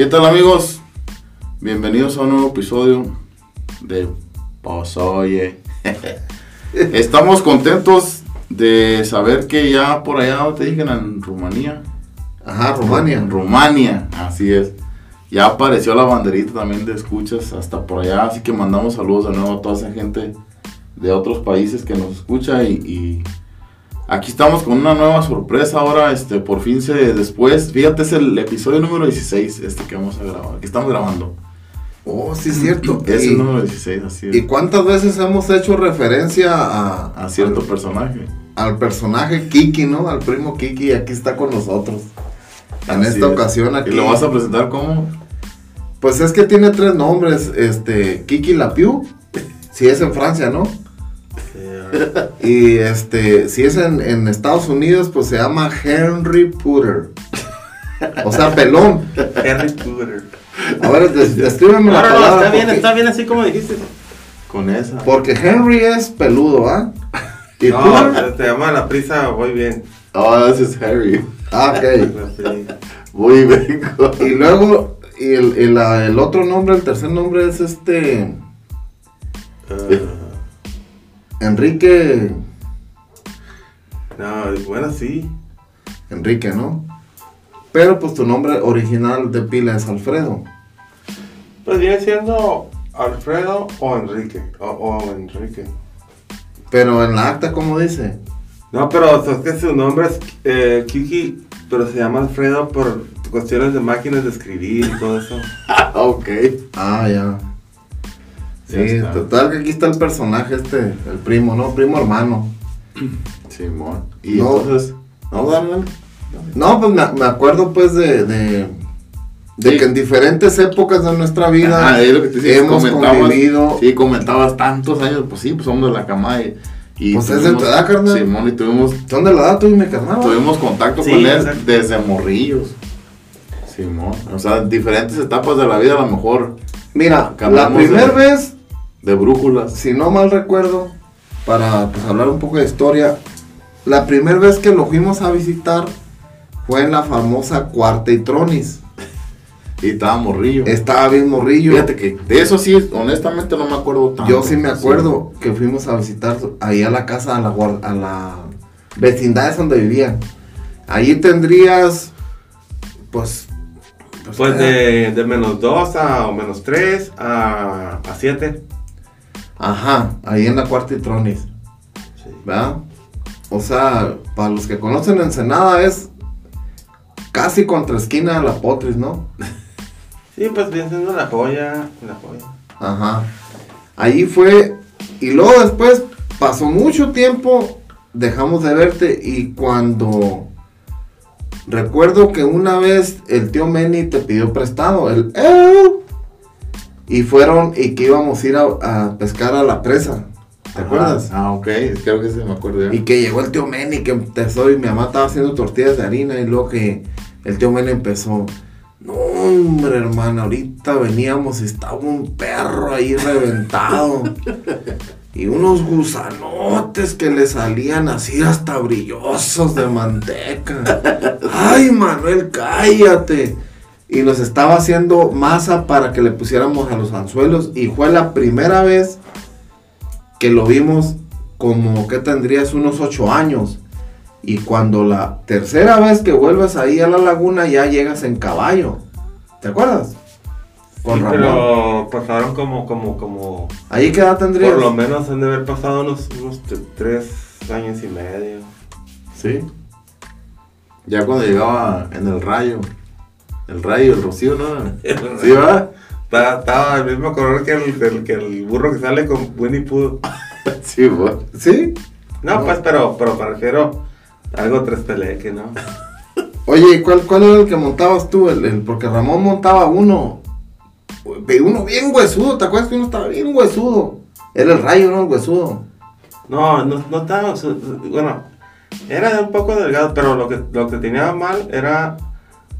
¿Qué tal amigos? Bienvenidos a un nuevo episodio de Pasoye. Estamos contentos de saber que ya por allá te dije en Rumanía. Ajá, Rumania. En Rumania, así es. Ya apareció la banderita también de escuchas hasta por allá, así que mandamos saludos de nuevo a toda esa gente de otros países que nos escucha y, y aquí estamos con una nueva sorpresa ahora, este, por fin se después, fíjate es el episodio número 16 este que vamos a grabar, que estamos grabando. Oh, sí, es cierto. Es el número 16, así es. ¿Y cuántas veces hemos hecho referencia a, a cierto personaje. al personaje Kiki, ¿no? Al primo Kiki, aquí está con nosotros. En Así esta es. ocasión aquí. ¿Y lo vas a presentar como? Pues es que tiene tres nombres, este, Kiki Lapiu, si es en Francia, ¿no? Y este, si es en, en Estados Unidos, pues se llama Henry Putter. O sea, pelón. Henry Potter. A ver, des- descríbeme No, la no, no, palabra. está bien, porque- está bien así como dijiste. Con esa. Porque Henry es peludo, ¿ah? Y No, Putter, te llama la prisa, voy bien. Oh, ese es Harry. ah, ok. Sí. Muy vengo. Y luego, y el, y la- el otro nombre, el tercer nombre es este, Ah, Enrique, no, bueno, sí. Enrique, ¿no? Pero pues tu nombre original de pila es Alfredo. Pues viene siendo Alfredo o Enrique. O, o Enrique. Pero en la acta, ¿cómo dice? No, pero es que su nombre es eh, Kiki, pero se llama Alfredo por cuestiones de máquinas de escribir y todo eso. ok. Ah, ya. Sí, total que aquí está el personaje este, el primo, ¿no? Primo hermano. Simón. Y No. entonces. No, dale. No, pues me, me acuerdo pues de, de, de Sí. que en diferentes épocas de nuestra vida Ah, es lo que te hemos convivido. Sí, comentabas tantos años, pues sí, pues somos de la cama y, y Pues es de tu edad, carnal. Simón, y tuvimos, ¿Son de la edad tú y mi carnal? tuvimos contacto Sí, con él exacto. desde morrillos. Simón, o sea, diferentes etapas de la vida, a lo mejor Mira, la primera de- vez, de brújulas. si no mal recuerdo, para pues, hablar un poco de historia, la primera vez que lo fuimos a visitar fue en la famosa Cuarta y Tronis. Y estaba morrillo. Estaba bien morrillo. Fíjate que de eso sí, honestamente no me acuerdo tanto. Yo sí me acuerdo que fuimos a visitar ahí a la casa, a la, a la vecindad donde vivían. Ahí tendrías, pues... Pues eh, de, de menos 2 a o menos 3 a, a 7. Ajá, ahí en la cuarta y tronis, Sí. ¿verdad? O sea, para los que conocen Ensenada es casi contra esquina de la Potris, ¿no? Sí, pues viene siendo la joya. La joya. Ajá. Ahí fue, y luego después pasó mucho tiempo, dejamos de verte y cuando recuerdo que una vez el tío Manny te pidió prestado el "Eh", y fueron y que íbamos a ir a, a pescar a la presa, ¿te Ajá. acuerdas? Ah, ok, creo que sí me acuerdo. Y que llegó el tío Manny que empezó y mi mamá estaba haciendo tortillas de harina y luego que el tío Manny empezó. No, hombre, hermano, ahorita veníamos y estaba un perro ahí reventado. y unos gusanotes que le salían así hasta brillosos de manteca. Ay, Manuel, cállate. Y nos estaba haciendo masa para que le pusiéramos a los anzuelos. Y fue la primera vez que lo vimos como que tendrías unos ocho años. Y cuando la tercera vez que vuelves ahí a la laguna ya llegas en caballo. ¿Te acuerdas? Con Sí, Ramón. pero pasaron como, como, como. Ahí qué edad tendrías. Por lo menos han de haber pasado unos, unos tres años y medio. Sí. Ya cuando llegaba en el rayo. El rayo, el rocío, ¿no? Sí, va. Estaba, el mismo color que el, el- que el burro que sale con Winnie Pooh. Sí, va. ¿Sí? No, No. pues, pero, pero me refiero a algo tres peleque, ¿no? Oye, ¿y cuál, cuál era el que montabas tú? El, el- porque Ramón montaba uno. Uno bien huesudo, ¿te acuerdas que uno estaba bien huesudo? Era el rayo, ¿no? El huesudo. No, no, no estaba, bueno, era un poco delgado, pero lo que, lo que tenía mal era,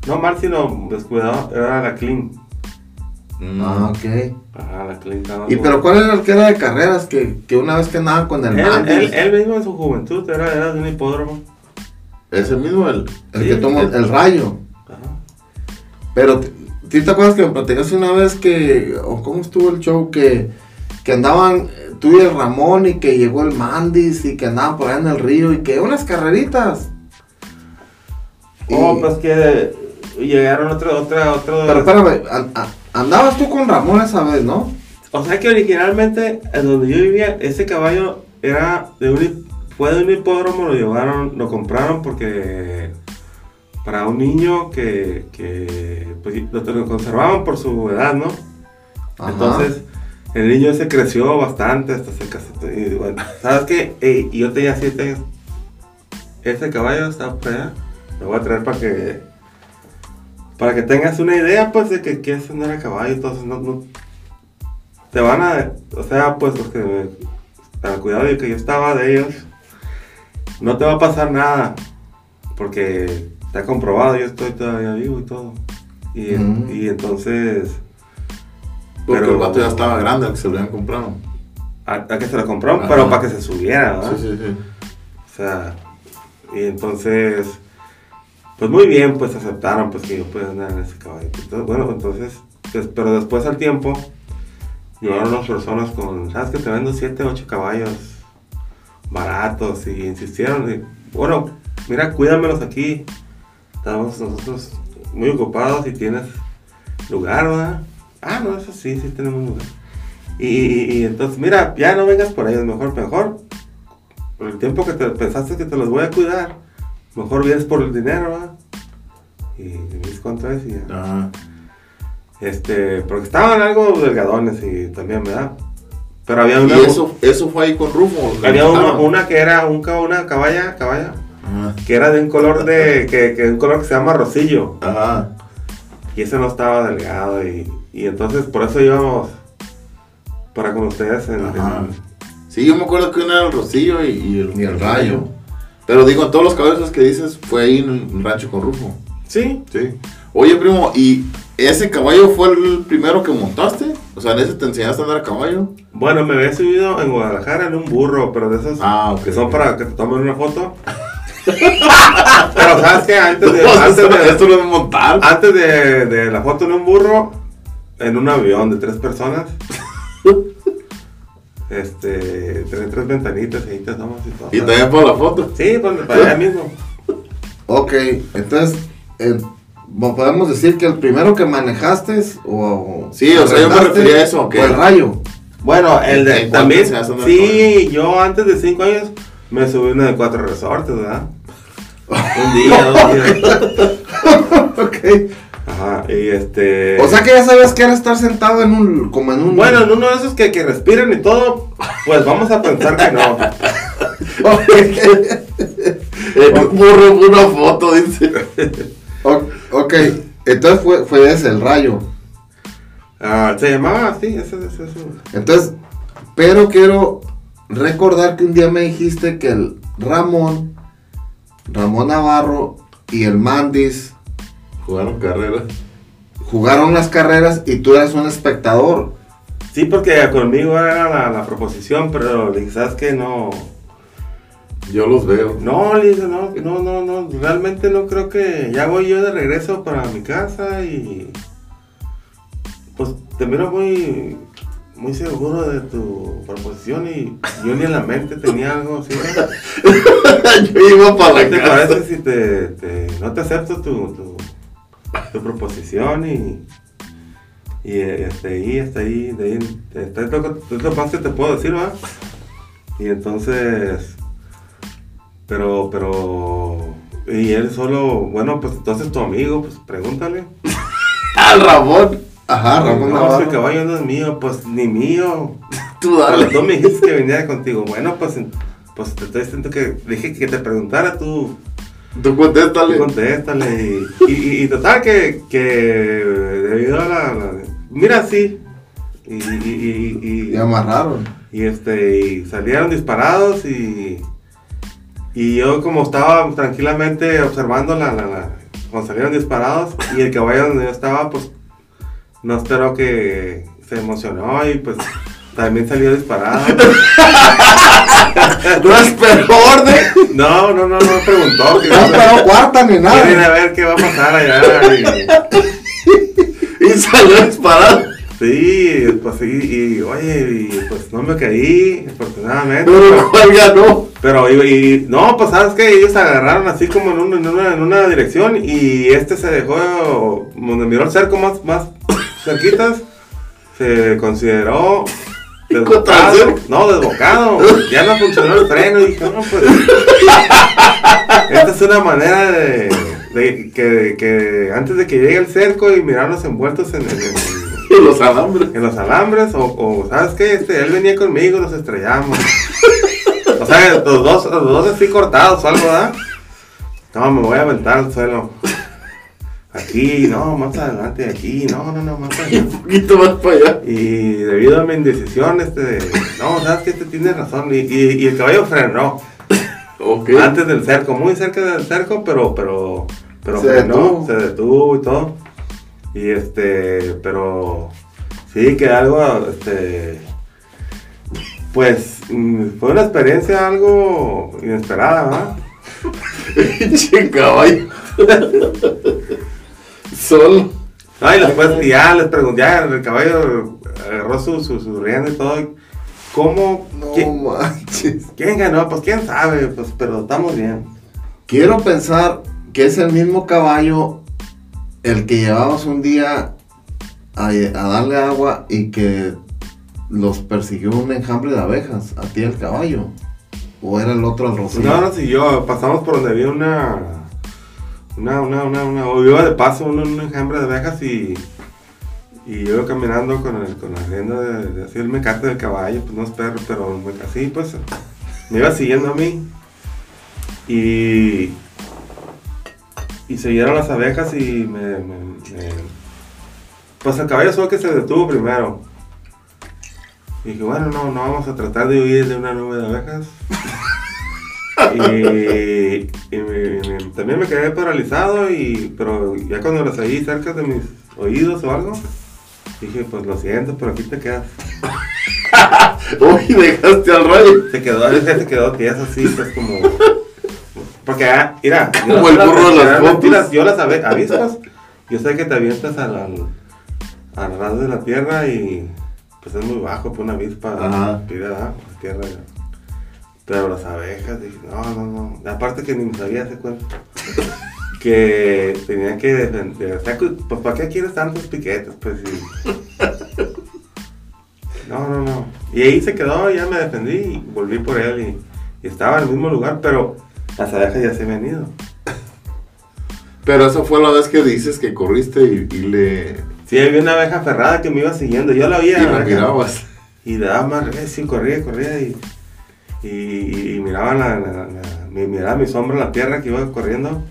no mal, sino descuidado, era la clean. Ah, ok. Ajá, la clean. estaba ¿Y pero cuál era el que era de carreras? Que, que una vez que andaba con el Él, Mandy, él, él mismo en su juventud era, era de un hipódromo. Ese mismo, el. el sí, que tomó el- el rayo. Ajá. Pero ¿Sí te acuerdas que me platicaste una vez que, o cómo estuvo el show, que, que andaban eh, tú y el Ramón y que llegó el Mandis y que andaban por allá en el río y que unas carreritas? Oh, Y- pues que llegaron otro, otra, otro. Pero espérame, andabas tú con Ramón esa vez, ¿no? O sea que originalmente, en donde yo vivía, ese caballo era de un, fue de un hipódromo, lo llevaron, lo compraron porque para un niño que, que pues, lo, lo conservaban por su edad, ¿no? Ajá. Entonces, el niño ese creció bastante hasta se casó. Y bueno, ¿sabes qué? Ey, y yo tenía 7 años. Ese caballo está por allá. Lo voy a traer para que. Para que tengas una idea, pues, de que, ese no era caballo. Entonces, no, no- Te van a. O sea, pues, los que. Al cuidado de que yo estaba de ellos. No te va a pasar nada. Porque está comprobado, yo estoy todavía vivo y todo. Y, Mm. y entonces. Porque Pero- el vato ya estaba grande al que se lo habían comprado. A, a que se lo compraron, pero para que se subiera, ¿verdad? Sí, sí, sí. O sea, y entonces, pues muy bien, pues aceptaron pues que yo pueda andar en ese caballo. Entonces, bueno, entonces, pero después al tiempo, llegaron unas personas con, ¿sabes que te vendo 7, 8 caballos baratos? Y insistieron, y, bueno, mira, cuídamelos aquí. Estamos nosotros muy ocupados y tienes lugar, ¿verdad? Ah, no, eso sí, sí tenemos lugar. Y entonces, mira, ya no vengas por ellos, mejor, mejor. Por el tiempo que te pensaste que te los voy a cuidar, mejor vienes por el dinero, ¿verdad? Y mis cuánto es y ya. Ajá. Este, porque estaban algo delgadones y también, ¿verdad? Pero había Y una, eso, eso fue ahí con Rufo. había una, que era un, una caballa, caballa, Ajá. que era de un color de, que, que un color que se llama rosillo. Ajá. Y ese no estaba delgado y, y entonces por eso íbamos para con ustedes en, Sí, yo me acuerdo que uno era el Rocillo y, y el, Y el Rayo. Pero digo, todos los caballos que dices fue ahí en el rancho con Rufo. Sí, Sí. Oye, primo, ¿y ese caballo fue el primero que montaste? O sea, ¿en ese te enseñaste a andar a caballo? bueno, me había subido en Guadalajara en un burro, pero de esos Ah, que son para que te tomen una foto. pero sabes que antes de, No, antes esto, de, esto no es montar. antes de, de la foto en un burro, en un avión de tres personas. Este, tiene tres ventanitas y ahí te tomas y todo. Y también para la foto. Sí, pues para allá mismo. Ok, entonces, eh, ¿mo- ¿podemos decir que el primero que manejaste o... Sí, o sea, yo me refería a eso, Fue el rayo. Bueno, el de ¿En cuál también. Sí, yo antes de cinco años me subí uno de cuatro resortes, ¿verdad? Un día, dos días. ok. Ajá, y este. O sea que ya sabías que era estar sentado en un... como en un... Bueno, en uno de esos que, que respiran y todo, pues vamos a pensar que no. Fue una foto, dice. Ok, entonces fue, fue ese, el rayo. Ah, se llamaba así, ese, ese, ese. Entonces, pero quiero recordar que un día me dijiste que el Ramón, Ramón Navarro y el Mandis Jugaron carrera. jugaron las carreras y tú eras un espectador. Sí, porque conmigo era la, la proposición, pero le dije, ¿sabes qué? No. Yo los veo. No, le dije, no, no, no, no, realmente no creo que. Ya voy yo de regreso para mi casa y. Pues te miro muy. Muy seguro de tu proposición y yo ni en la mente tenía algo así. yo iba para ¿Qué la te casa. parece si te, te- no te acepto tu, tu, tu proposición y, y hasta ahí, hasta ahí, de ahí, es lo, que- es lo más que te puedo decir, ¿va? Y entonces, pero, pero, y él solo, bueno, pues entonces tu amigo, pues pregúntale. Al Ramón. Ajá, Ramón no, ese caballo no es mío, pues ni mío. Tú dale. tú me dijiste que venía contigo, bueno, pues, pues te estoy diciendo que dije que te preguntara tú. Tú contéstale. Tú contéstale. Y, y, y total que, que debido a la, la- Mira, sí. Y, y, y, y- Y amarraron. y, este, y salieron disparados y... Y yo como estaba tranquilamente observando la, la, la- Cuando salieron disparados y el caballo donde yo estaba, pues... No esperó que se emocionó y pues... También salió disparado. No esperó orden. No, no, no, no preguntó. No esperó cuarta ni Quieren a nada. ver qué va a pasar allá. y- Y salió disparado. Sí, pues sí, y oye, y pues no me caí, afortunadamente. Pero ¿cuál ganó? Pero, y, y- no, pues sabes que ellos agarraron así como en, un- en una, en una dirección y este se dejó, donde miró el cerco más, más cerquitas, se consideró desbocado. No, desbocado. Ya no funcionó el freno y dije, no, pues. Esta es una manera de, de que, que antes de que llegue el cerco y mirarnos envueltos en, los alambres. en los alambres, o, o, ¿sabes qué? Este, él venía conmigo, nos estrellamos. O sea, los dos, los dos así cortados o algo, ¿verdad? No, me voy a aventar al suelo. Aquí, no, más adelante, aquí, no, no, no, más Y un poquito más para allá. Y debido a mi indecisión, este, no, ¿sabes qué? Este tiene razón. Y, y, y el caballo frenó Ok. antes del cerco, muy cerca del cerco, pero, pero, pero Se frenó, detuvo. se detuvo y todo. Y este, pero sí que algo, este, pues fue una experiencia algo inesperada, ¿verdad? Pinche caballo. Solo. No, y después ya les pregunté, ya el caballo agarró su, su, su rienda y todo. ¿Cómo? No ¿Quién, manches. quién ganó? Pues quién sabe, pues, pero estamos bien. Quiero pensar que es el mismo caballo el que llevabas un día a, a darle agua y que los persiguió un enjambre de abejas, a ti el caballo. ¿O era el otro al rocío? No, no siguió, pasamos por donde había una. Una, una, una, una. O iba de paso un, un de abejas y. Y yo iba caminando con, el, con la rienda de, de así el mecate del caballo, pues no es perro, pero así pues. Me iba siguiendo a mí. Y. Y siguieron las abejas y me. me- me- pues el caballo fue el que se detuvo primero. Y dije, bueno, no, no vamos a tratar de huir de una nube de abejas. y y me- me- también me quedé paralizado, y, pero ya cuando las oí cerca de mis oídos o algo, dije, pues lo siento, pero aquí te quedas. Uy, dejaste al rayo. Se quedó, se quedó tieso así, pues como... Porque, ah, mira, Como el burro de las las- Yo las avispas, yo sé que te avientas al, al, al ras de la tierra y pues es muy bajo, pues una avispa la tierra. Pero las abejas, dije, no, no, no. Aparte que ni sabía ese cuento. que tenía que defender. O sea, pues ¿para qué quieres tantos piquetes? Pues sí. No, no, no. Y ahí se quedó, ya me defendí y volví por él y, y estaba en el mismo lugar, pero las abejas ya se habían ido. Pero esa fue la vez que dices que corriste y, y le. Sí, había una abeja ferrada que me iba siguiendo. Yo la Y veía. la mirabas. Y daba más recio, corría, corría y, y, y miraba, la, la- la- mi, miraba mi sombra en la tierra que iba corriendo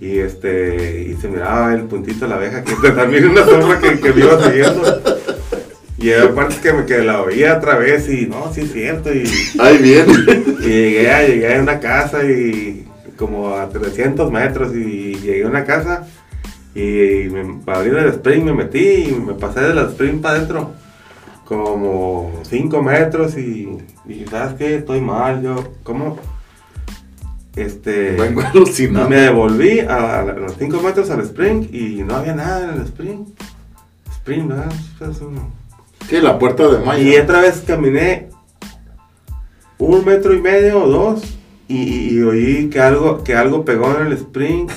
y este y se miraba el puntito de la abeja que también una sombra que, que me iba siguiendo. Y aparte que, me, que la oía otra vez y no, sí es cierto. Y, Ahí viene. y llegué, a, llegué a una casa y como a 300 metros y llegué a una casa y me, para abrir el spring me metí y me pasé del spring para adentro como 5 metros y, y ¿sabes qué? Estoy mal, yo, ¿cómo? Este... Vengo y alucinando. me devolví a, a los 5 metros al spring y no había nada en el spring. Spring, ¿verdad? Es. ¿Qué? La puerta de Maya. Y otra vez caminé un metro y medio o dos y, oí que algo, que algo pegó en el spring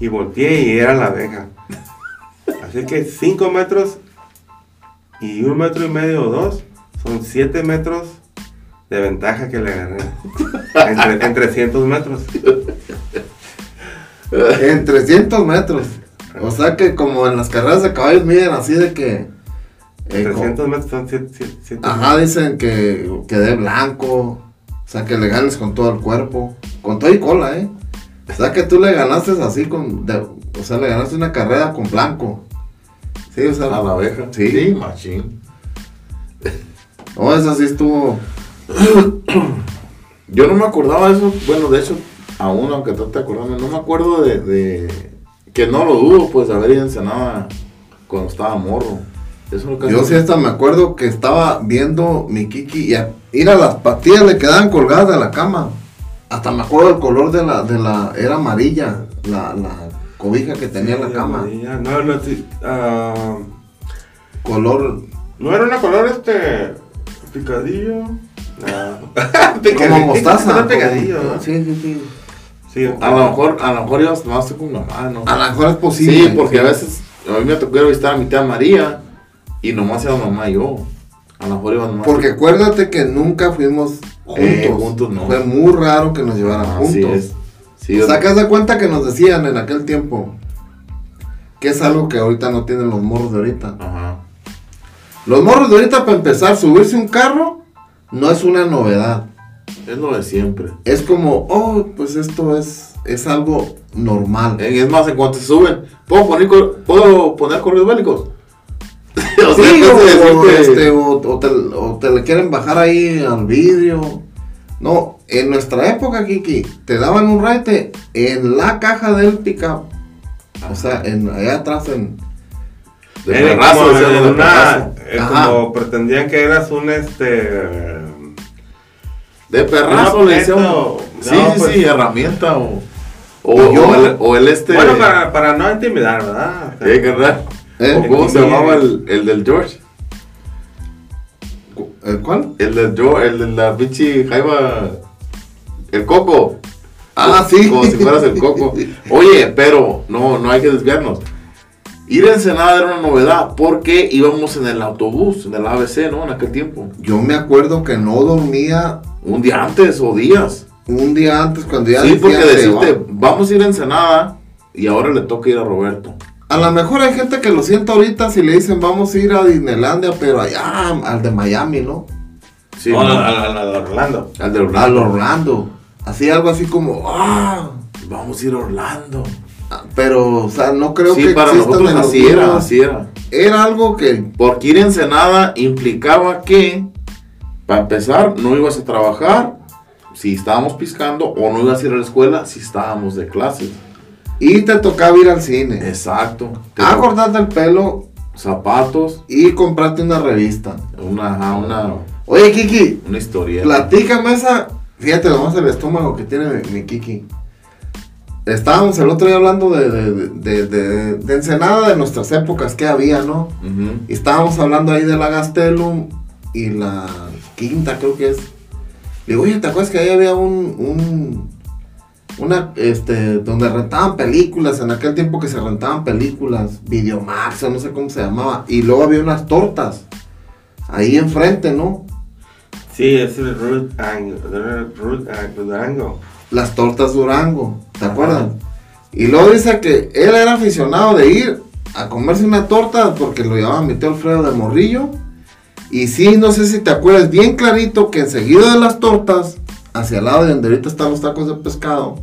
y volteé y era la abeja. Así que cinco metros y un metro y medio o dos son siete metros de ventaja que le agarré. Entre, en 300 metros. En 300 metros. O sea que como en las carreras de caballos miden así de que... eh, como- 300 metros son 7 Ajá, dicen que, que de blanco. O sea, que le ganes con todo el cuerpo. Con todo y cola, ¿eh? O sea, que tú le ganaste así con... de- o sea, le ganaste una carrera con blanco. Sí, o sea... A la abeja. Sí. machín. No, eso sí estuvo... Yo no me acordaba de eso. Bueno, de hecho, aún aunque trate de acordarme, no me acuerdo de, de- Que no lo dudo, pues, haber ido a Ensenada cuando estaba morro. Eso lo que Yo sí hasta me acuerdo que estaba viendo mi Kiki y a, ir a las patillas le quedaban colgadas de la cama. Hasta me acuerdo el color de la, de la, era amarilla, la, la cobija que tenía Sí, la cama. No, no, sí, ah, Color no era una color este. Picadillo. No. como mostaza. Era como- picadillo, ¿no? Sí, sí, sí. Sí, A lo mejor, a lo mejor ibas más con mamá, ¿no? A lo mejor es posible. Sí, porque a veces a mí me tocó visitar a mi tía María y nomás iba mamá y yo. A lo mejor iban nomás. Porque acuérdate que nunca fuimos juntos. Eh, juntos no. Fue muy raro que nos llevaran juntos. es. Sí, Sacas de cuenta que nos decían en aquel tiempo que es algo que ahorita no tienen los morros de ahorita. Ajá. Los morros de ahorita, para empezar, subirse un carro no es una novedad. Es lo de siempre. Es como, oh, pues esto es, es algo normal. Eh, Es más, en cuanto se suben, ¿puedo poner, ¿puedo poner correos bélicos? O Sí, o, o, este, o, o te, o te le quieren bajar ahí al vidrio. No, en nuestra época, Kiki, te daban un raite en la caja del pickup. O sea, en, allá atrás en... de Eh, perrazo, como decíamos, en de una- perrazo. eh, como pretendían que eras un este. De perrazo le decíamos. objeto. Sí, No, sí, pues- sí, herramienta o. O, Y yo- o el, o el este. Bueno, para, para no intimidar, ¿verdad? Eh, ¿qué tal? ¿Eh? ¿O ¿Cómo se Sí. llamaba el, el del George? ¿El cuál? El del George, el de la pinche jaiba. El coco. Ah, sí. Como si fueras el coco. Oye, pero no, no hay que desviarnos. Ir a Ensenada era una novedad porque íbamos en el autobús, en el ABC, ¿no? En aquel tiempo. Yo me acuerdo que no dormía Un día antes o días. un día antes cuando ya Sí, porque decían, "Se decirte, va". vamos a ir a Ensenada y ahora le toca ir a Roberto. A lo mejor hay gente que lo sienta ahorita si le dicen vamos a ir a Disneylandia, pero allá al de Miami, ¿no? Sí, No, ¿no? al, al- al Orlando. Al de Al Orlando. Orlando. Así algo así como, ah, Vamos a ir a Orlando. pero, o sea, no creo sí, que para nosotros así era, así era. Era algo que, Porque ir a Ensenada implicaba que, para empezar, no ibas a trabajar si estábamos piscando o no ibas a ir a la escuela si estábamos de clases. Y te tocaba ir al cine, Exacto. a cortarte el pelo Zapatos, y comprarte una revista. una, ajá, una, Oye, Kiki, una historia. platícame esa, fíjate nomás el estómago que tiene mi, mi Kiki. Estábamos el otro día hablando de, de, de, de- de Ensenada, de nuestras épocas que había, ¿no? Ujú. Y estábamos hablando ahí de la Gastelum y la quinta, creo que es. Le digo, oye, ¿te acuerdas que ahí había un, un, una, este, donde rentaban películas, en aquel tiempo que se rentaban películas, Videomax, o no sé cómo se llamaba, y luego había unas tortas, ahí enfrente, ¿no? Sí, es el Root Durango. Las tortas Durango, ¿te acuerdas? Y luego dice que él era aficionado de ir a comerse una torta porque lo llevaba mi tío Alfredo de Morrillo. Y sí, no sé si te acuerdas bien clarito que enseguida de las tortas, hacia el lado de donde ahorita están los tacos de pescado,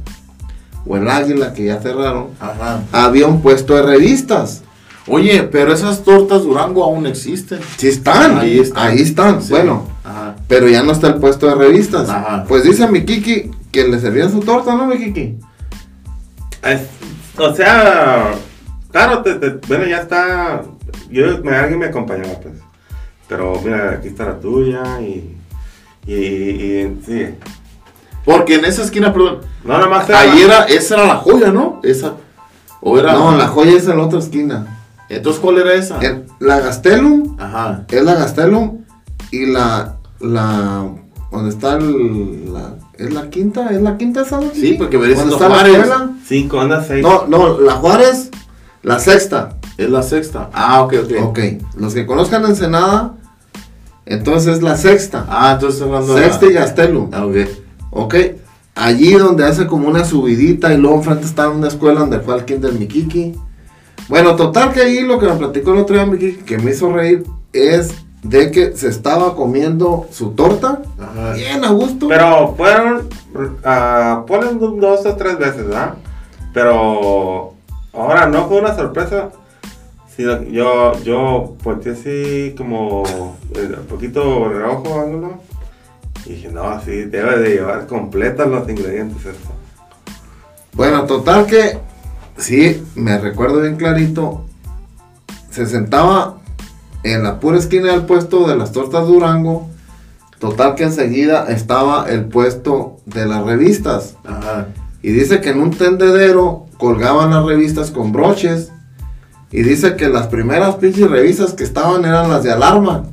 o el águila que ya cerraron, Ajá. había un puesto de revistas. Oye, pero esas tortas Durango aún existen. Sí están, Ahí están. ahí están. Sí. Bueno, Ajá. pero ya no está el puesto de revistas. Ajá. Pues dice mi Kiki que le servían su torta, ¿no, mi Kiki? Es- o sea, claro, te- te- bueno, ya está. Yo, me, alguien me acompañaba, pues. Pero mira, aquí está la tuya y. Y, y sí. Porque en esa esquina, perdón, No, nada más ahí era, esa era la joya, ¿no? Esa. O era. No, la joya es en la otra esquina. Entonces, ¿cuál era esa? El- la Gastelum Ajá. es la Gastelum y la la donde está el la es la quinta, es la quinta esa. ¿no, Sí, porque ¿Dónde siendo está la Juárez. escuela? Cinco, anda seis. No, no, la Juárez, la sexta. Es la sexta. Ah, ok, ok. Ok, los que conozcan Ensenada, entonces es la sexta. Ah, entonces hablando de. Sexta y la- Gastelum. Ah, ok. Ok, allí donde hace como una subidita y luego enfrente está una escuela donde fue al kinder Mikiki. Bueno, total que ahí lo que me platicó el otro día Mikiki, que me hizo reír, es de que se estaba comiendo su torta, Ajá. bien a gusto. Pero fueron. ah, ponen do- dos o tres veces, ¿verdad? Pero. Ahora no fue una sorpresa. Sino yo, yo volteé así como. eh, Un poquito reojo, ángulo. Y dije, no, sí, debe de llevar completas los ingredientes esto. Bueno, total que, sí, me recuerdo bien clarito, se sentaba en la pura esquina del puesto de las tortas Durango. Total que enseguida estaba el puesto de las revistas. Ajá. Y dice que en un tendedero colgaban las revistas con broches. Y dice que las primeras pinches revistas que estaban eran las de alarma.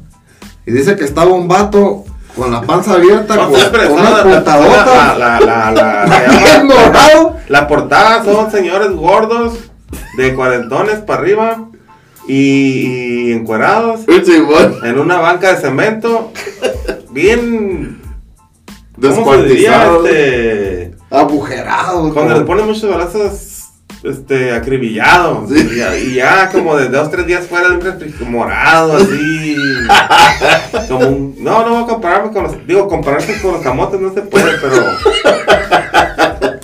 Y dice que estaba un vato con la panza abierta, con, una la- puntadota. La, la, la, portada son señores gordos, de cuarentones para arriba y, encuerados, en una banca de cemento, bien. ¿Cómo se diría? Descuartizado. Este, Agujerado. cuando le ponen muchos balazos, este, acribillados. Sí. Y, ya, y ya como de dos, tres días fuera de un refri- morado, así. como un, no, no voy a compararme con los, digo, compararse con los camotes no se puede, pero.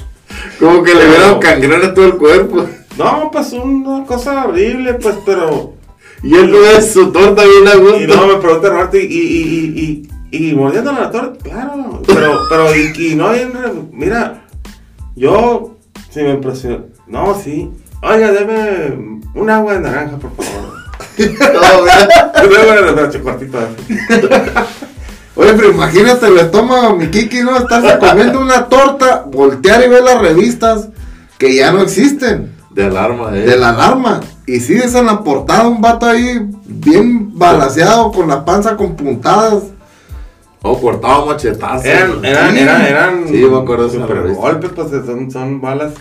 Como que le Pero- hubieran cangrena a todo el cuerpo. No, pues una cosa horrible, pues, pero. Y él no es su torta bien a gusto. Y no, me pregunta Roberto, y, y, y, y, y, mordiendo la torta, claro. Pero, pero, y, y no, mira, yo, sí me impresionó. No, sí. Oiga, deme un agua de naranja, por favor. No, así. Oye, pero imagínate, le toma a mi Kiki, ¿no? Estarse comiendo una torta, voltear y ver las revistas que ya no existen. De alarma, eh. De la alarma. Y sí, esa en la portada, un vato ahí bien balaseado, con la panza con puntadas. O cortado machetazo. Eran, eran, eran, eran. Sí, me acuerdo de esa super revista. golpes, pues son, son balas.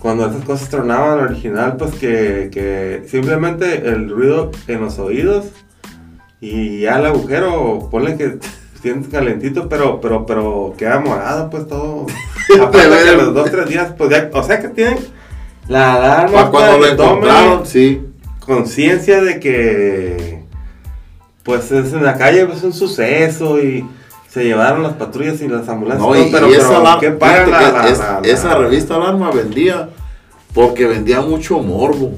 Cuando esas cosas tronaban al original, pues que, que simplemente el ruido en los oídos y ya el agujero, ponle que sientes calentito, pero, pero, pero queda morado, pues todo. Aparte que los dos, tres días, pues ya, o sea que tienen la alarma cuando lo encontraron, sí. conciencia de que pues es en la calle pues, es un suceso y se llevaron las patrullas y las ambulancias No, y, pero, y pero, esa, ¿qué la- es- la- esa revista Alarma vendía porque vendía mucho morbo.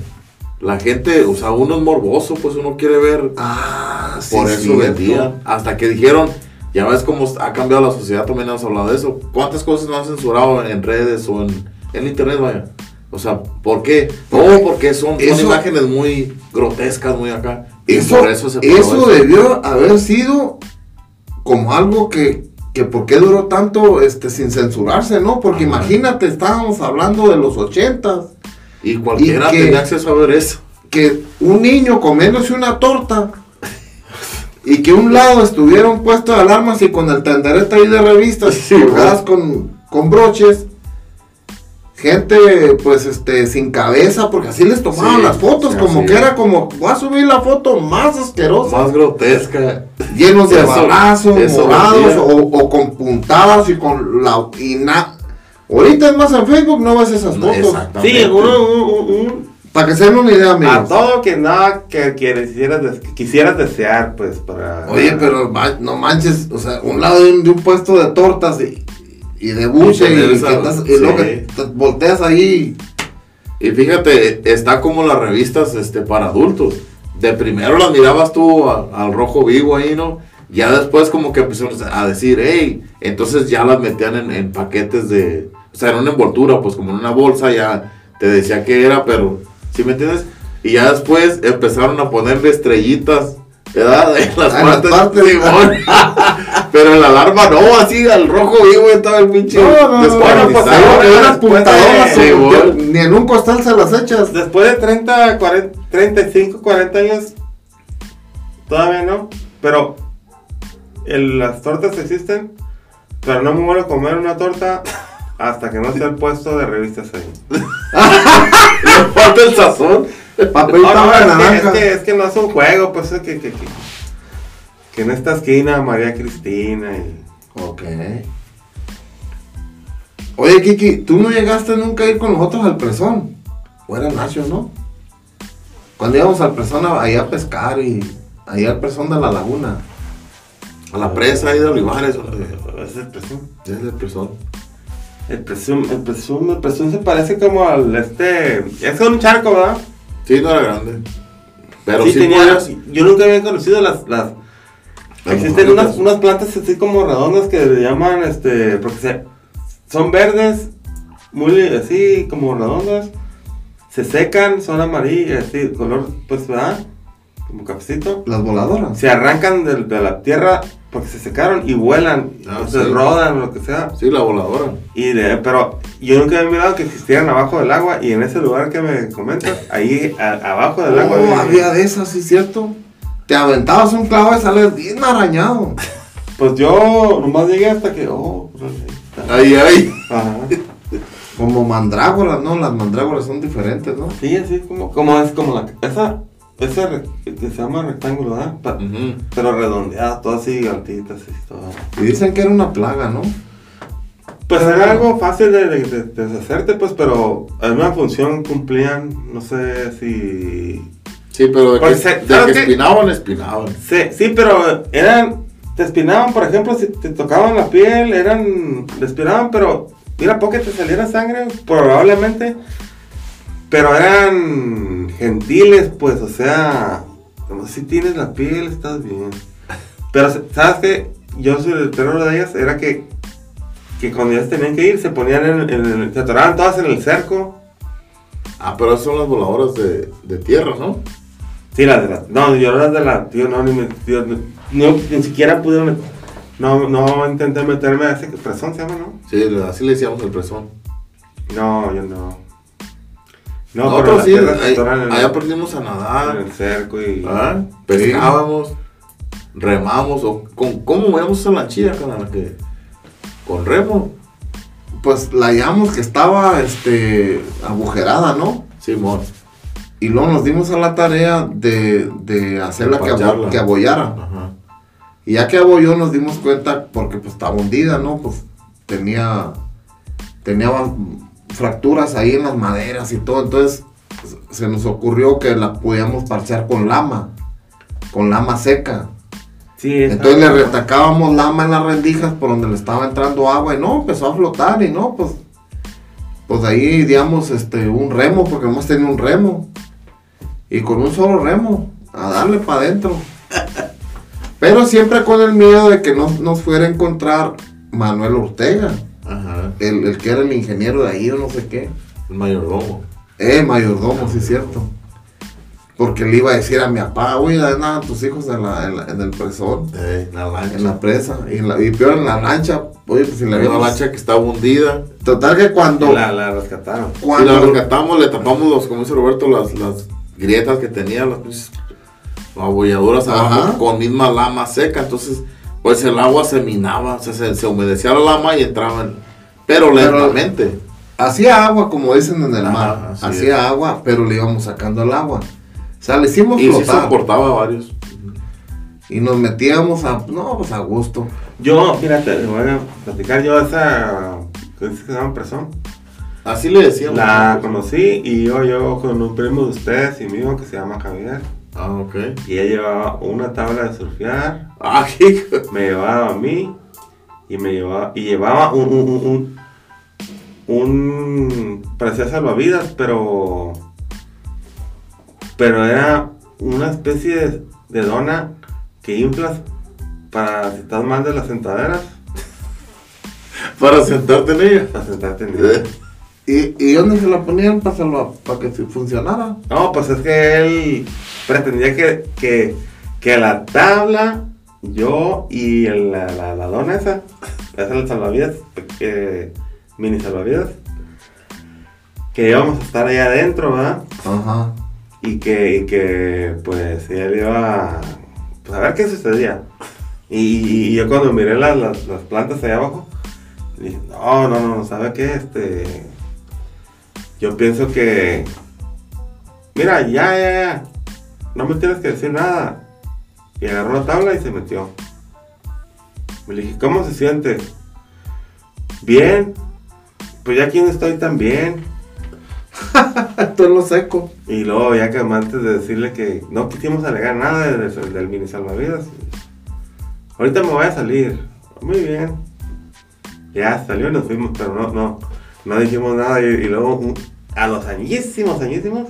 La gente, o sea, uno es morboso, pues uno quiere ver. Ah, sí. por eso vendían. Hasta que dijeron, ya ves cómo ha cambiado la sociedad, también hemos hablado de eso. ¿Cuántas cosas no han censurado en redes o en, en internet, vaya? O sea, ¿por qué? No, porque son, imágenes muy grotescas, muy acá. Y Eso, por eso debió haber sido como algo que, que ¿por qué duró tanto este, sin censurarse, no? Porque Ajá. imagínate, estábamos hablando de los ochentas, Y cualquiera y que- tenía acceso a ver eso. que un niño comiéndose una torta y que a un lado estuvieron puestos alarmas y con el tenderete ahí de revistas Sí, colgadas con, con broches. Gente, pues, este, sin cabeza, porque así les tomaban Sí, las fotos, sí, como que era como, voy a subir la foto más asquerosa. Más grotesca. llenos de balazos, morados o, o con puntadas y con la y na- Ahorita es más en Facebook, no ves esas No, fotos. exactamente. sí uno, un, un- un- Para que se den una idea, a amigos. todo que nada que quisieras, des- quisieras desear pues para Oye, pero no manches, o sea, un lado de un, de un puesto de tortas y, y de buche Y y, que estás- y luego que te volteas ahí. Y fíjate, está como las revistas este, para adultos. De primero las mirabas tú al rojo vivo ahí, ¿no? Ya después como que empezaron a decir, hey, entonces ya las metían en, en paquetes de, o sea, en una envoltura, pues como en una bolsa, ya te decía qué era, pero, ¿sí me entiendes? Y ya después empezaron a ponerle estrellitas, ¿verdad? En las Ah, en las partes, partes. Simón. pero en la alarma no, así al rojo vivo estaba el pinche No, no, no, pues, unas después puntadoras, de- ni en un costal se las echas. después de 30, 40, 35, 40 años todavía no, pero el- las tortas existen, pero no me vuelvo a comer una torta hasta que no sea el puesto de revistas ahí. Le falta el sazón. Papel No, no, es, que, naranja. es, que, es que no es un juego, pues es que, que, que, en esta esquina María Cristina y... Ok. Oye, Kiki, ¿tú no llegaste nunca a ir con nosotros al presón? O era Nacho, ¿no? Cuando íbamos al presón ahí a pescar y ahí al presón de la laguna. A la presa ahí de Olivares. Es el presum. Es el presón. El presum, el presum, el presum se parece como al este... Es un charco, ¿verdad? Sí, no era grande. Pero sí, sí, tenía, yo nunca había conocido las, las existen unas, unas plantas así como redondas que le llaman este porque se- son verdes muy así como redondas se secan son amarillas así color pues verdad como cafecito, Las voladoras. se arrancan de, de la tierra porque se secaron y vuelan, Ah, se sí. rodan, lo que sea. Sí, la voladora. Y de, pero yo nunca había mirado que existieran abajo del agua y en ese lugar que me comentas, ahí a- abajo del agua. Oh, había de esas, sí, cierto. Te aventabas un clavo y sales bien arañado. Pues yo nomás llegué hasta que, oh. Ahí, ahí. Ajá. Como mandrágoras, ¿no? Las mandrágoras son diferentes, ¿no? Sí, así como, como es como la, esa, ese re- que se llama rectángulo, ¿verdad? Pa- Ujú. Pero redondeada, todas así altitas y todo. Y dicen que era una plaga, ¿no? Pues era algo fácil de, de- de- de deshacerte, pues, pero alguna función cumplían, no sé si... Sí, pero de que, Pues, se- de ¿sabes que qué? espinaban, espinaban. Sí, sí, pero eran, te espinaban, por ejemplo, si te tocaban la piel, eran, te espinaban, pero mira, poco que te saliera sangre, probablemente, pero eran gentiles, pues, o sea, como si tienes la piel, estás bien. Pero, ¿sabes qué? Yo soy el terror de ellas, era que, que cuando ellas tenían que ir, se ponían en, en el- se atoraban todas en el cerco. Ah, pero esas son las voladoras de, de tierra, ¿no? Sí, las de la. No, yo las de la. Tío, no, ni me. tío, no, no, ni siquiera pude. met- no, no intenté meterme a ese presón, se llama, ¿no? Sí, así le decíamos el presón. No, yo no. No, Nosotros sí, ahí, en, el- aprendimos a en nadar, el cerco y. ¿ah? pescábamos, remamos, o con, ¿cómo movíamos esa lanchilla? Que, con remo. Pues la hallamos que estaba, este, agujerada, ¿no? Simón. Y luego nos dimos a la tarea de, de hacerla que, abo- que. Ajá. Y ya que abolló nos dimos cuenta, porque pues estaba hundida, ¿no? Pues tenía, tenía fracturas ahí en las maderas y todo. Entonces se nos ocurrió que la podíamos parchar con lama, con lama seca. Sí, Entonces le retacábamos lama en las rendijas por donde le estaba entrando agua y no, empezó a flotar y no, pues, pues ahí digamos este, un remo, porque hemos tenido un remo. Y con un solo remo, a darle para adentro. Pero siempre con el miedo de que no nos fuera a encontrar Manuel Ortega, Ajá. el, el que era el ingeniero de ahí o no sé qué. El mayordomo. Eh, mayordomo, sí es cierto. Porque le iba a decir a mi papá, oye, ¿dónde andaban tus hijos en, la- en la- en el presón? Eh, la lancha. En la presa. Y, en la- y peor en la lancha. Oye, pues si la Había una lancha que estaba hundida. Total que cuando... La, la rescataron. Y cuando la rescatamos, le tapamos los, como dice Roberto, las, las grietas que tenía, las pinches abolladuras abajo con misma lama seca. Entonces, pues el agua se minaba, o sea, se, se humedecía la lama y entraban, pero lentamente. hacía agua, como dicen en el mar. Hacía agua, pero le íbamos sacando el agua. O sea, le hicimos Y sí flotar. soportaba varios. y nos metíamos a... No, pues a gusto. Yo, fíjate, le voy a platicar yo esa. ¿Qué dice que se llama presón? Así le decíamos. La ¿no? conocí y yo, yo con un primo de ustedes y mío que se llama Javier. Ah, ok. Y ella llevaba una tabla de surfear, Ah, me llevaba a mí y me llevaba y llevaba un un, un, un, parecía salvavidas, pero pero era una especie de, de dona que inflas para si estás mal de las sentaderas, Para sentarte en ella. para sentarte en ella. ¿Y, y dónde se la ponían para, salva- para que funcionara? No, pues es que él pretendía que, que, que la tabla, yo y el- la, la, la dona esa, esa es el salvavidas, eh, mini salvavidas, que íbamos a estar allá adentro, ¿verdad? Ajá. Y que, y que pues él iba pues, a ver qué sucedía. Y, y yo cuando miré las, las, las plantas allá abajo, dije, no, no, no, ¿sabe qué? Este, yo pienso que, mira, ya, ya, ya, no me tienes que decir nada. Y agarró la tabla y se metió. Me dije, ¿cómo se siente? Bien. Pues ya aquí no estoy tan bien. Es lo seco. Y luego, ya que antes de decirle que no quisimos alegar nada del, del- del mini salvavidas, ahorita me voy a salir. Muy bien. Ya salió y nos fuimos, pero no, no, no dijimos nada. Y, y luego, a los añísimos, añísimos,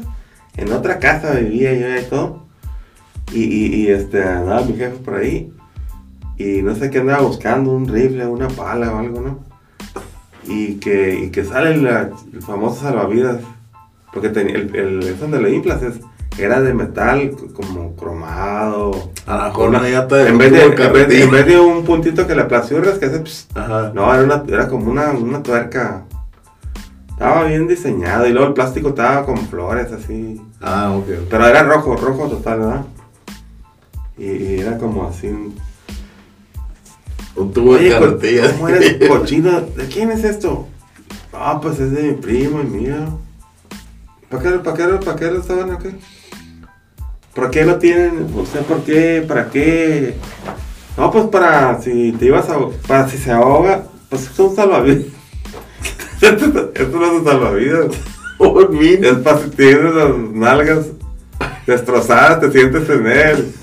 en otra casa vivía yo y todo. Y, y, y, este, andaba mi jefe por ahí. Y no sé qué andaba buscando, un rifle, una pala o algo, ¿no? Y que, y que sale la- el famoso salvavidas. Porque tenía el, el, es donde le es, era de metal como cromado. A mejor Una- de en, vez de, en, vez de, carretilla. en vez de un puntito que le aplasturras, que hace... pss, no, era, una, era como una, una tuerca. Estaba bien diseñado y luego el plástico estaba con flores así. Ah, ok. Pero era rojo, rojo total, ¿verdad? Y, era como así un... Un tubo de carretilla. ¿cómo eres cochino? ¿De quién es esto? Ah, pues es de mi primo y mío. ¿Para qué, para qué, para qué lo estaban aquí? ¿Por qué lo tienen? O sea, ¿por qué? ¿Para qué? No, pues para si te ibas a... Para si se ahoga, pues es un salvavidas. esto, no es un salvavidas. Es para si tienes las nalgas destrozadas, te sientes en él.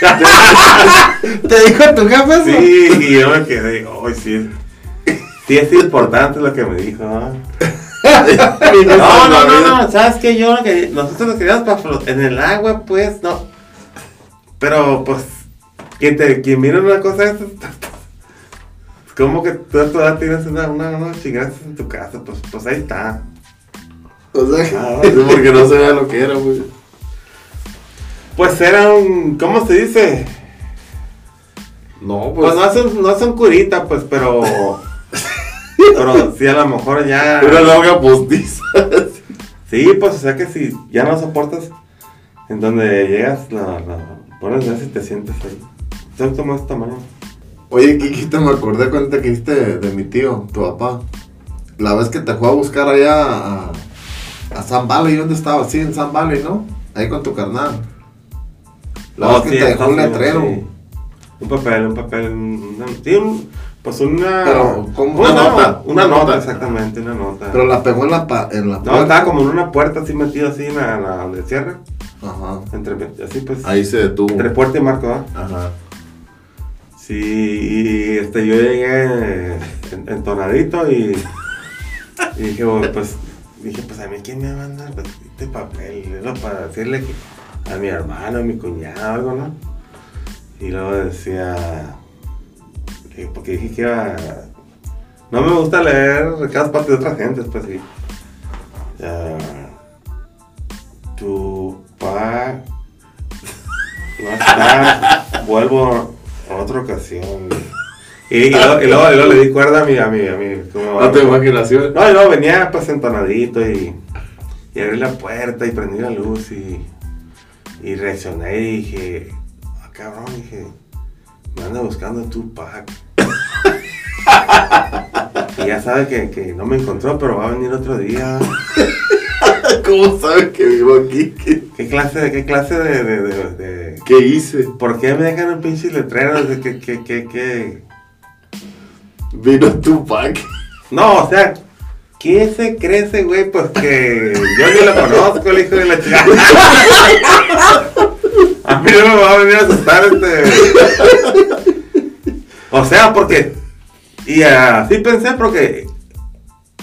¿Te dijo tu jefe eso? Sí, y yo me quedé, ay, sí. Sí, es importante lo que me dijo, ¿no? No, no, no, no, sabes que yo, que nosotros lo queríamos para flot- en el agua, pues, no. Pero, pues, quien, te, quien mira una cosa es, como que tú a tu edad tienes una, una, unas chingadas en tu casa, pues, pues ahí está. O sea, Ah, es porque no se vea lo que era, güey. Pues era un, ¿cómo se dice? No, Pues pues. no son, no son curita, pues, pero. pero sí, a lo mejor ya. Una longa postiza. Sí, pues, o sea que si ya no soportas, en donde llegas, la, la pones ya si te sientes ahí. Son como este tamaño. Oye, Kikita, me acordé cuando te dijiste de, de mi tío, tu papá. La vez que te fue a buscar allá a, a San Valley, ¿dónde estaba? Sí, en San Valley, ¿no? Ahí con tu carnal. Oh, vez que sí, te dejó un letrero. sí. Un papel, un papel, un, una- sí, un- pues una. Pero, ¿cómo? Una, Una nota. nota, Una nota, nota. exactamente, una nota. Pero la pegó en la, pa- en la no, puerta. estaba como en una puerta así metido así en la, la donde cierra. Ajá. Entre, así pues. Ahí se detuvo. Entre puerta y marco, ¿ah? Ajá. Sí, y este, yo llegué en- entonadito y, y dije, pues, dije, pues a mí quién me va a mandar pues, este papel, ¿no? Para decirle que a mi hermano, a mi cuñado, algo, ¿no? Y luego decía, que- porque dije que iba, no me gusta leer recados partes de otra gente, pues sí. Tu pa no está, vuelvo a otra ocasión. Y, y luego, y luego- y luego le di cuerda a mi, a mi, a mi, como- No te imaginación. no, y luego venía pues entonadito y, y abrí la puerta y prendí la luz y, y reaccioné y dije, ah, cabrón, dije, me anda buscando Tupac. y ya sabe que, que no me encontró, pero va a venir otro día. ¿Cómo sabes que vivo aquí? ¿Qué, ¿Qué clase de, qué clase de, de, de- de- qué hice? ¿Por qué me dejan un pinche letrero de que, que, que, que... Vino Tupac. No, o sea, ¿qué se cree ese güey? Pues que yo ni lo conozco, el hijo de la chica. A mí no me va a venir a asustar este. O sea, porque. Y así pensé, porque.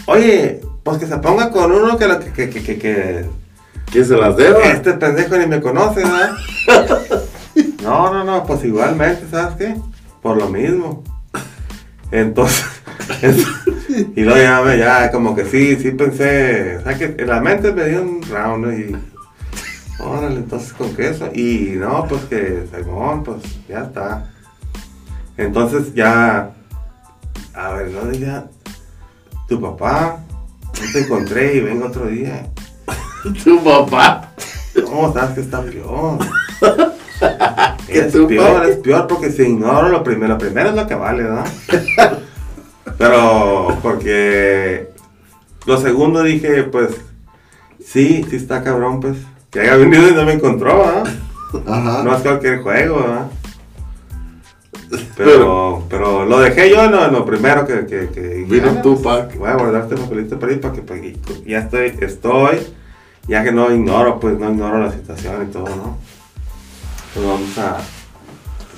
Oye, pues que se ponga con uno que lo que. que, que, que, que ¿Quién se las deba? este pendejo ni me conoce, ¿verdad? No, no, no, pues igualmente, ¿sabes qué? Por lo mismo. Entonces, y luego ya, me- ya como que sí, sí pensé, o sea que en la mente me dio un round, ¿no? Y, órale, entonces con queso. Y no, pues que, Simón, pues ya está. Entonces ya, a ver, no diga, tu papá, no te encontré y vengo otro día. Tu papá. No, sabes que está peor. ¿Qué es peor, es peor porque si ignoro lo primero, lo primero es lo que vale, ¿no? Pero porque lo segundo dije, pues, sí, sí está cabrón, pues, que haya venido y no me encontró, ¿ah? Ajá. No es cualquier juego, ¿verdad? Pero, pero lo dejé yo en lo, en lo primero que, que, que Vino ah, Tupac. Voy a guardarte papelito para ir para que para que ya estoy, estoy, ya que no ignoro, pues no ignoro la situación y todo, ¿no? Pues vamos a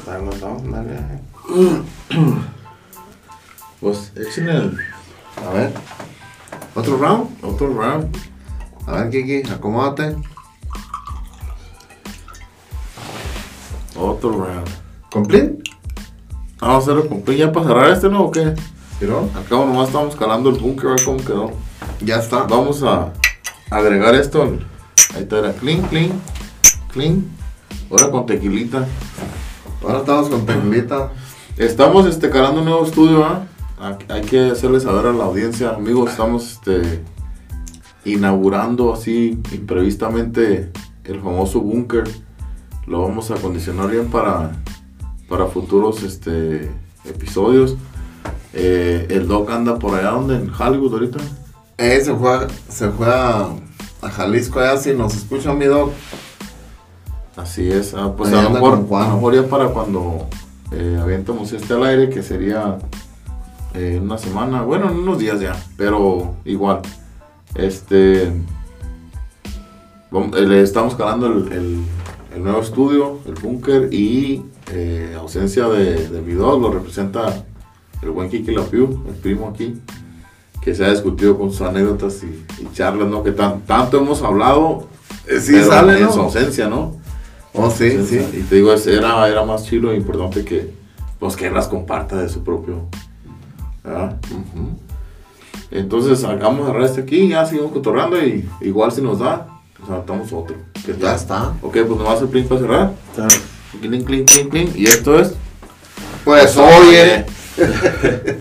pues, nos vamos a andar viaje. Pues echen el A ver. ¿Otro round? otro round. A ver, Kiki, acomódate. Otro round. ¿Complete? Vamos a hacerlo cumplir ya para cerrar este, ¿no? ¿O qué? ¿Tiró? Al cabo nomás estamos calando el búnker, a ver cómo quedó. Ya está. Vamos a agregar esto Ahí está, era clean, clean, clean. Ahora con tequilita. Ahora estamos con Teclita. Estamos este, calando un nuevo estudio, ¿ah? Hay que hacerle saber a la audiencia, amigos, estamos este, inaugurando así imprevistamente el famoso búnker. Lo vamos a acondicionar bien para, para futuros este, episodios. Eh, el Doc anda por allá donde en Hollywood ahorita. Eh, se fue, a- se fue a, a Jalisco allá, si nos escucha mi doc. Así es, ah, pues lo, mejor, a lo mejor ya para cuando eh, avientamos este al aire, que sería en una semana, bueno, en unos días ya, pero igual. Este. vamos- eh, le estamos calando el, el- el nuevo estudio, el búnker, y eh, ausencia de, de dog, lo representa el buen Kiki Lapiu, el primo aquí, que se ha discutido con sus anécdotas y, y charlas, ¿no? Que tan- tanto hemos hablado. Eh, sí, pero sale, en ¿no? su ausencia, ¿no? Oh, sí, sí. Y te digo, era, era más chido e importante que, pues, que él las comparta de su propio. ¿Verdad? Entonces, sacamos a este aquí, ya seguimos cotorrando y igual si nos da, pues adaptamos otro. ¿Qué Ya tal? está. Ok, pues nomás el plin para cerrar. Clink, clink, clink, clink. Y esto es. Pues oye.